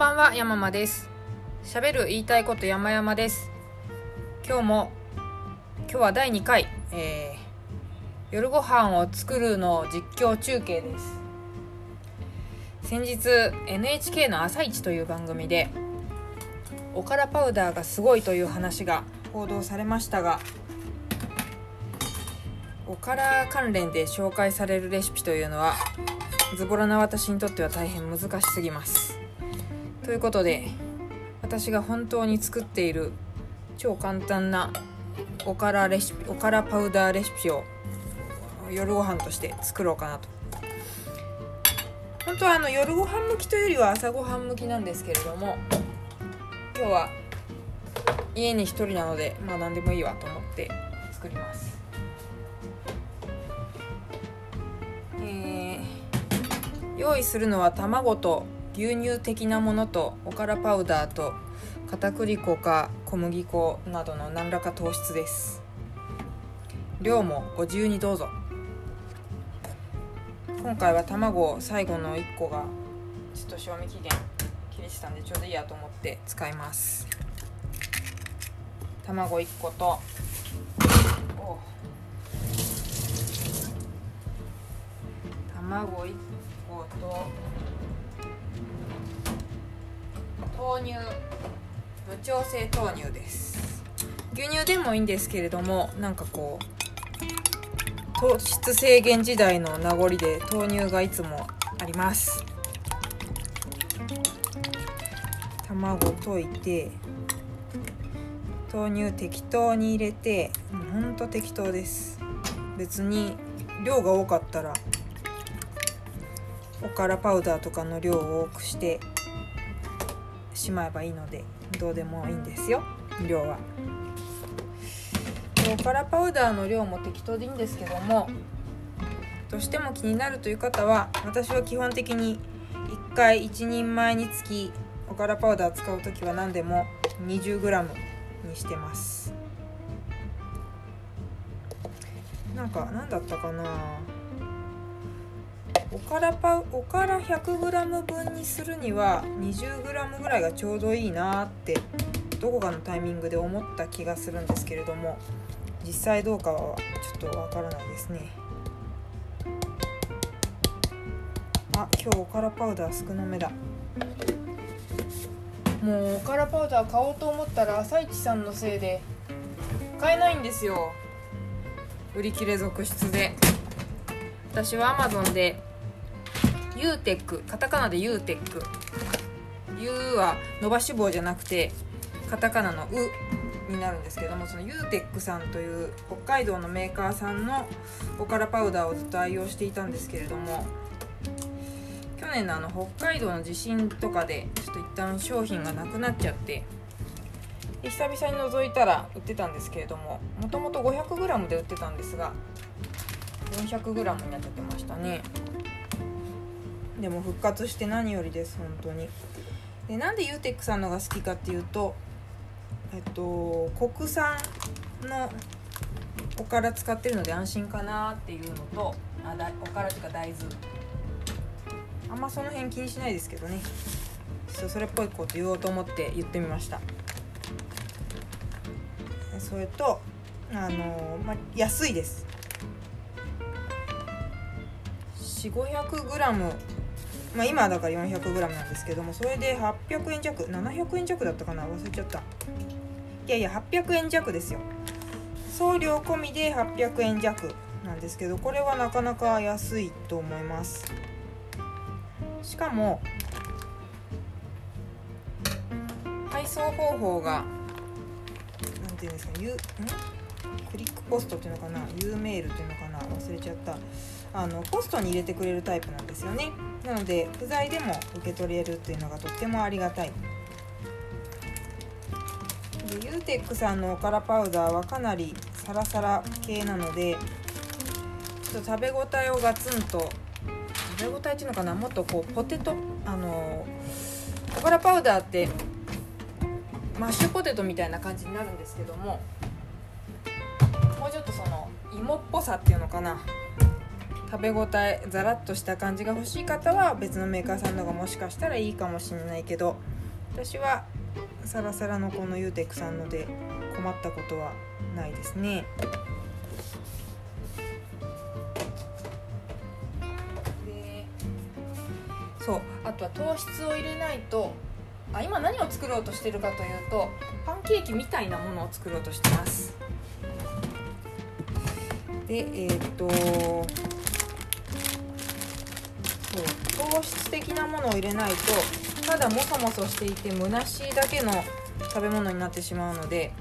ばんは山間です。喋る言いたいこと山々です。今日も今日は第2回、えー、夜ご飯を作るの実況中継です。先日 NHK の「朝一という番組でおからパウダーがすごいという話が報道されましたがおから関連で紹介されるレシピというのはズボラな私にとっては大変難しすぎます。ということで私が本当に作っている超簡単なおからレシピおからパウダーレシピを夜ご飯として作ろうかなと。本当はあの夜ご飯向きというよりは朝ごはん向きなんですけれども今日は家に1人なのでまあ何でもいいわと思って作ります。えー、用意するのは卵と牛乳的なものとおからパウダーと片栗粉か小麦粉などの何らか糖質です。量もご自由にどうぞ。今回は卵最後の1個がちょっと賞味期限切れてたんでちょうどいいやと思って使います。卵1個と卵1個と豆乳無調整豆乳です。牛乳でもいいんですけれどもなんかこう糖質制限時代の名残で豆乳がいつもあります。卵溶いて豆乳適当に入れてほんと適当です。別に量が多かったらおからパウダーとかの量を多くしてしまえばいいのでどうでもいいんですよ量は。おからパウダーの量も適当でいいんですけどもどうしても気になるという方は私は基本的に1回1人前につきおからパウダー使う時は何でも 20g にしてます。なんか何だったかなおからパおから 100g 分にするには 20g ぐらいがちょうどいいなってどこかのタイミングで思った気がするんですけれども実際どうかはちょっとわからないですね。あ今日おからパウダー少なめだ。もうおからパウダー買おうと思ったらあさイチさんのせいで買えないんですよ。売り切れ続出で。私は Amazon でユウテックカタカナでユウテック。U は伸ばし棒じゃなくてカタカナの「う」になるんですけどもそのユウテックさんという北海道のメーカーさんのおからパウダーをずっと愛用していたんですけれども去年のあの北海道の地震とかでちょっと一旦商品がなくなっちゃってで久々に覗いたら売ってたんですけれどももともと 500g で売ってたんですが 400g になっちゃってましたね。でも復活して何よりです本当に。でなんでユーテックさんのが好きかっていうとえっと国産のおから使ってるので安心かなっていうのとあだおからっていうか大豆。あんまその辺気にしないですけどね。それっぽいこと言おうと思って言ってみました。それとあのまあ、安いです。4500g まあ、今だから 400g なんですけどもそれで800円弱700円弱だったかな？忘れちゃった。いやいや800円弱ですよ。送料込みで800円弱なんですけどこれはなかなか安いと思います。しかも配送方法が何て言うんですかゆん？クリックポストっていうのかな？U メールっていうのかな？忘れちゃった。あのポストに入れてくれるタイプなんですよね。なので不在でも受け取れるっていうのがとってもありがたい。でユーテックさんのおからパウダーはかなりサラサラ系なのでちょっと食べ応えをガツンと食べ応えっていうのかな？もっとこうポテト？あのおからパウダーってマッシュポテトみたいな感じになるんですけどももうちょっとその芋っぽさっていうのかな？食べ応えザラッとした感じが欲しい方は別のメーカーさんのがもしかしたらいいかもしれないけど私はサラサラのこのユーテックさんので困ったことはないですね。そうあとは糖質を入れないとあ今何を作ろうとしてるかというとパンケーキみたいなものを作ろうとしてますでえー、っとそう糖質的なものを入れないとただもそもそしていて虚しいだけの食べ物になってしまうので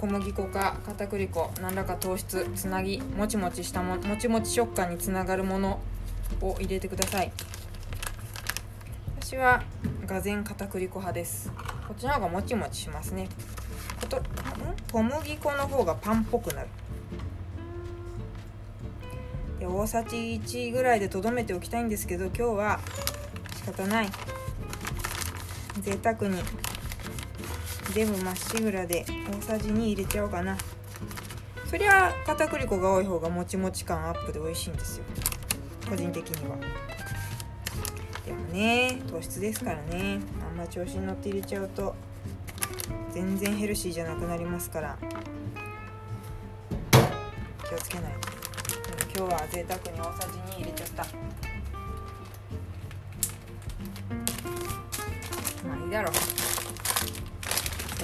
小麦粉か片栗粉何らか糖質つなぎもちもちしたももちもち食感につながるものを入れてください。私はがぜ片栗粉派です。こっちの方がもちもちしますね。と小麦粉の方がパンっぽくなる。大さじ1ぐらいでとどめておきたいんですけど今日は仕方ない。贅沢に。デブまっしぐらで大さじ2入れちゃおうかな。そりゃ片栗粉が多い方がもちもち感アップで美味しいんですよ。個人的には。でもね糖質ですからね。あんま調子に乗って入れちゃうと全然ヘルシーじゃなくなりますから。気をつけないと。今日は贅沢に大さじ2入れちゃった。まあいいだろ。う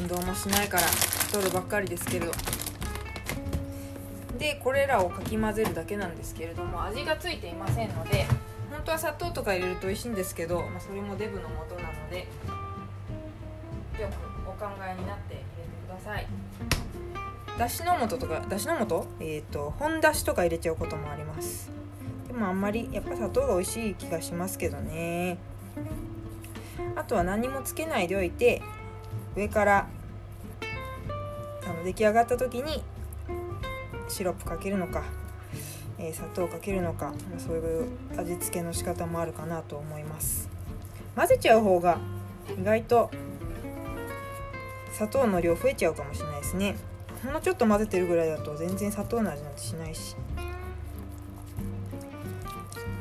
運動もしないから太るばっかりですけれど。でこれらをかき混ぜるだけなんですけれども味がついていませんので本当は砂糖とか入れると美味しいんですけど、まあ、それもデブのもとなのでよくお考えになって入れてください。だしの素とかだしの素えっ、ー、と本だしとか入れちゃうこともあります。でもあんまりやっぱ砂糖が美味しい気がしますけどね。あとは何もつけないでおいて上からあの出来上がった時にシロップかけるのか、えー、砂糖かけるのか、そういう味付けの仕方もあるかなと思います。混ぜちゃう方が意外と砂糖の量増えちゃうかもしれないですね。ほんのちょっと混ぜてるぐらいだと全然砂糖の味なんてしないし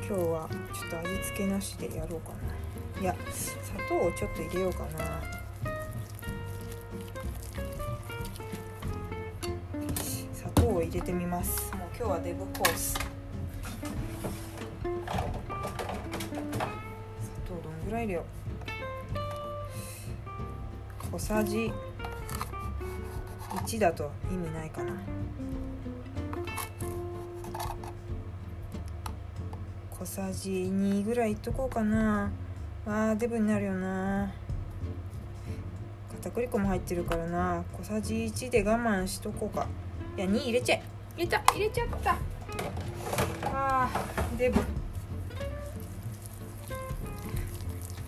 今日はちょっと味付けなしでやろうかな。いや砂糖をちょっと入れようかな砂糖を入れてみます。もう今日はデブコース。砂糖どんぐらい入れよ。う小さじ。1だと意味ないかな。小さじ2ぐらいいっとこうかな。あーデブになるよな。片栗粉も入ってるからな。小さじ1で我慢しとこうか。いや2入れちゃえ。入れた入れちゃった。あーデブ。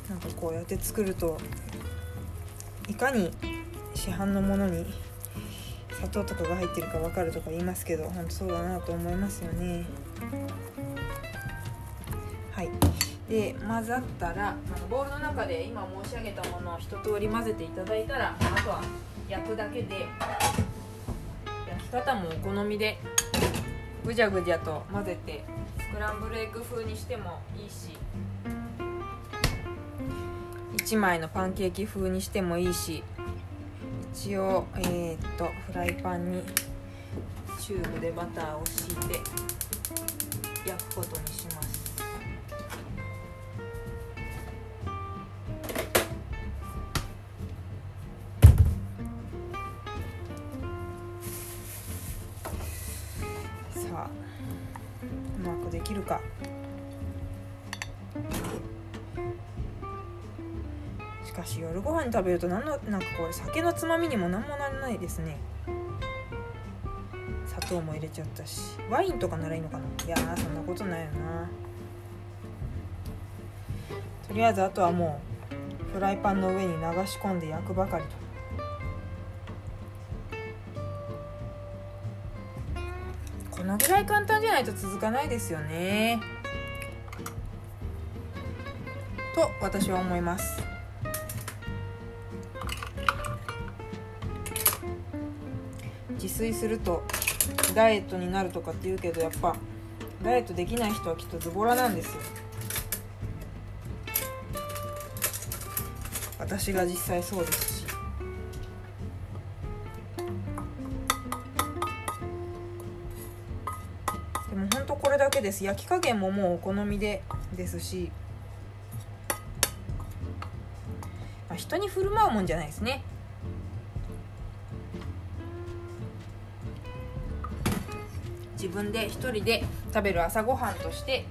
なんかこうやって作るといかに市販のものに砂糖とかが入ってるか分かるとか言いますけど本当そうだなと思いますよね。はい。で混ざったらあのボウルの中で今申し上げたものを一通り混ぜていただいたらあとは焼くだけで焼き方もお好みでぐじゃぐじゃと混ぜてスクランブルエッグ風にしてもいいし1枚のパンケーキ風にしてもいいし一応えー、っとフライパンにチューブでバターを敷いて焼くことにしました。飯に食べると何のなんかこれ酒のつまみにも何もならないですね。砂糖も入れちゃったし。ワインとかならいいのかな。いやそんなことないよな。とりあえずあとはもうフライパンの上に流し込んで焼くばかりと。このぐらい簡単じゃないと続かないですよね。と私は思います。自炊するとダイエットになるとかって言うけどやっぱダイエットできない人はきっとズボラなんですよ。私が実際そうですし。でもほんとこれだけです。焼き加減ももうお好みでですし、まあ、人に振る舞うもんじゃないですね。自分で一人で食べる朝ごはんとして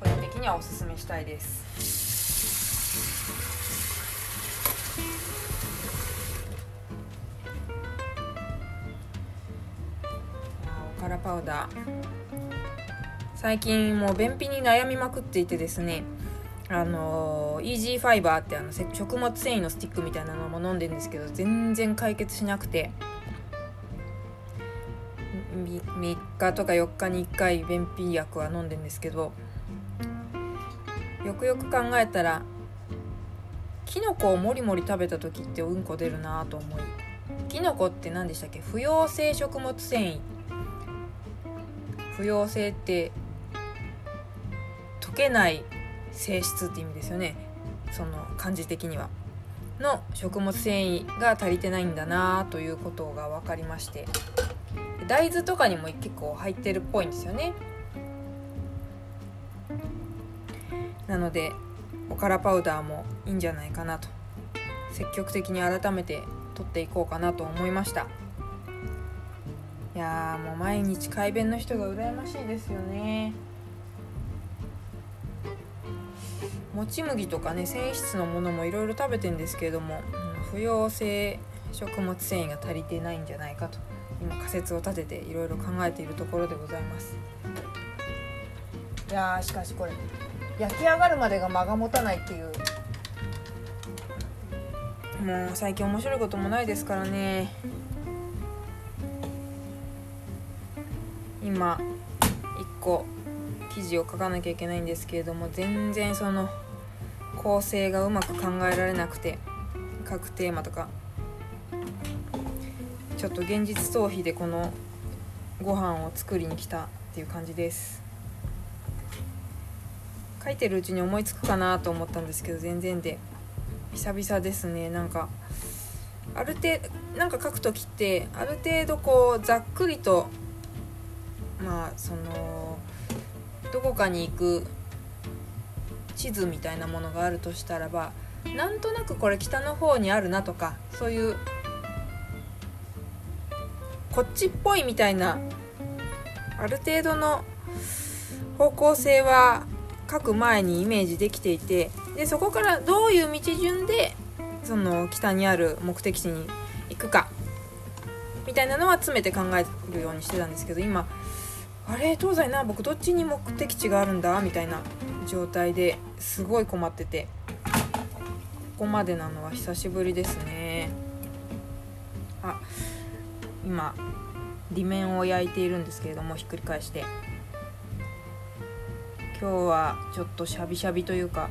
個人的にはおすすめしたいです。おからパウダー。最近もう便秘に悩みまくっていてですねあのイージーファイバーってあの食物繊維のスティックみたいなのも飲んでるんですけど全然解決しなくて。日とか4日に1回便秘薬は飲んでんですけどよくよく考えたらキノコをもりもり食べた時ってうんこ出るなと思いキノコって何でしたっけ？不溶性食物繊維。不溶性って溶けない性質って意味ですよね。その漢字的には。の食物繊維が足りてないんだなということが分かりまして。大豆とかにも結構入ってるっぽいんですよね。なのでおからパウダーもいいんじゃないかなと。積極的に改めて取っていこうかなと思いました。いやもう毎日快便の人が羨ましいですよね。もち麦とかね繊維質のものもいろいろ食べてんですけれども、不溶性食物繊維が足りてないんじゃないかと。今仮説を立てていろいろ考えているところでございます。いやしかしこれ焼き上がるまでが間が持たないっていう。もう最近面白いこともないですからね。今1個記事を書かなきゃいけないんですけれども全然その構成がうまく考えられなくて各テーマとかちょっと現実逃避でこのご飯を作りに来たっていう感じです。書いてるうちに思いつくかなと思ったんですけど全然で。久々ですね。なんかある程度なんか書く時ってある程度こうざっくりとまあそのどこかに行く地図みたいなものがあるとしたらばなんとなくこれ北の方にあるなとかそういうこっちっぽいみたいな。ある程度の方向性は書く前にイメージできていてでそこからどういう道順でその北にある目的地に行くかみたいなのは詰めて考えるようにしてたんですけど今あれ東西南北どっちに目的地があるんだみたいな状態ですごい困っててここまでなのは久しぶりですね。今裏面を焼いているんですけれどもひっくり返して。今日はちょっとしゃびしゃびというか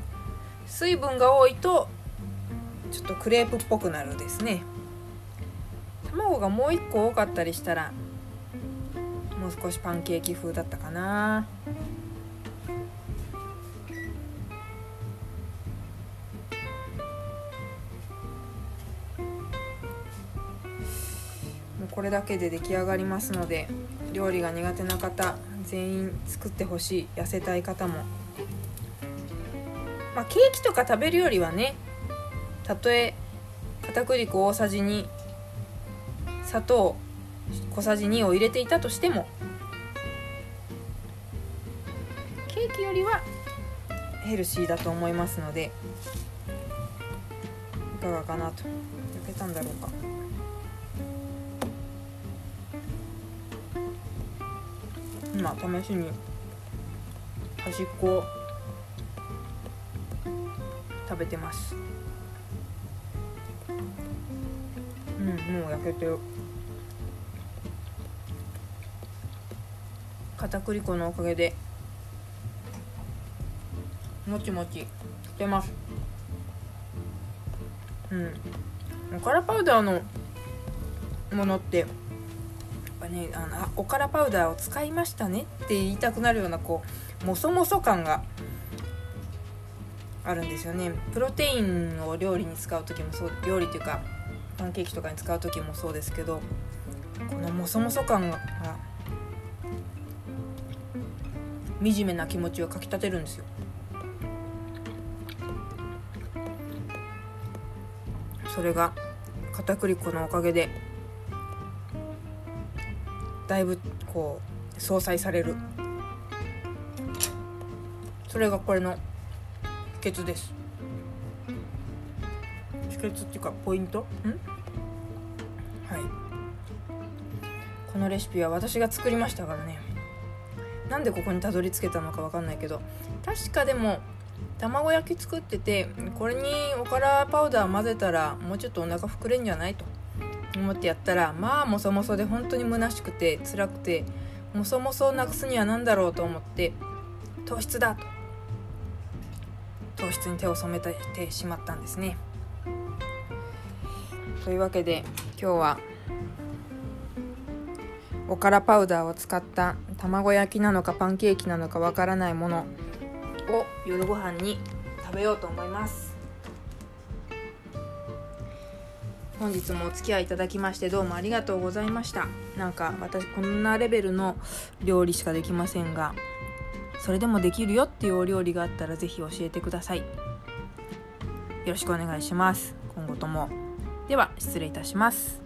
水分が多いとちょっとクレープっぽくなるですね。卵がもう1個多かったりしたらもう少しパンケーキ風だったかな。れだけで出来上がりますので料理が苦手な方全員作ってほしい痩せたい方も。まあケーキとか食べるよりはねたとえ片栗粉大さじ2砂糖小さじ2を入れていたとしてもケーキよりはヘルシーだと思いますのでいかがかなと。焼けたんだろうか。今試しに端っこを食べてます。うんもう焼けてる。片栗粉のおかげでもちもちしてます。うん。おからパウダーのものってぱねあのあおからパウダーを使いましたねって言いたくなるようなこうもそもそ感があるんですよね。プロテインを料理に使う時もそう料理っていうかパンケーキとかに使う時もそうですけどこのもそもそ感が惨めな気持ちをかきたてるんですよ。それが片栗粉のおかげでだいぶこう相殺される。それがこれの秘訣です。秘訣っていうかポイント？ん？はい。このレシピは私が作りましたからね。なんでここにたどり着けたのか分かんないけど。確かでも卵焼き作っててこれにおからパウダー混ぜたらもうちょっとお腹膨れんじゃない？と。思ってやったらまあもそもそで本当に虚しくて辛くてもそもそをなくすには何だろうと思って糖質だと。糖質に手を染めてしまったんですね。というわけで今日はおからパウダーを使った卵焼きなのかパンケーキなのかわからないものを夜ご飯に食べようと思います。本日もお付き合いいただきましてどうもありがとうございました。なんか私こんなレベルの料理しかできませんがそれでもできるよっていうお料理があったら是非教えてください。よろしくお願いします。今後とも。では失礼いたします。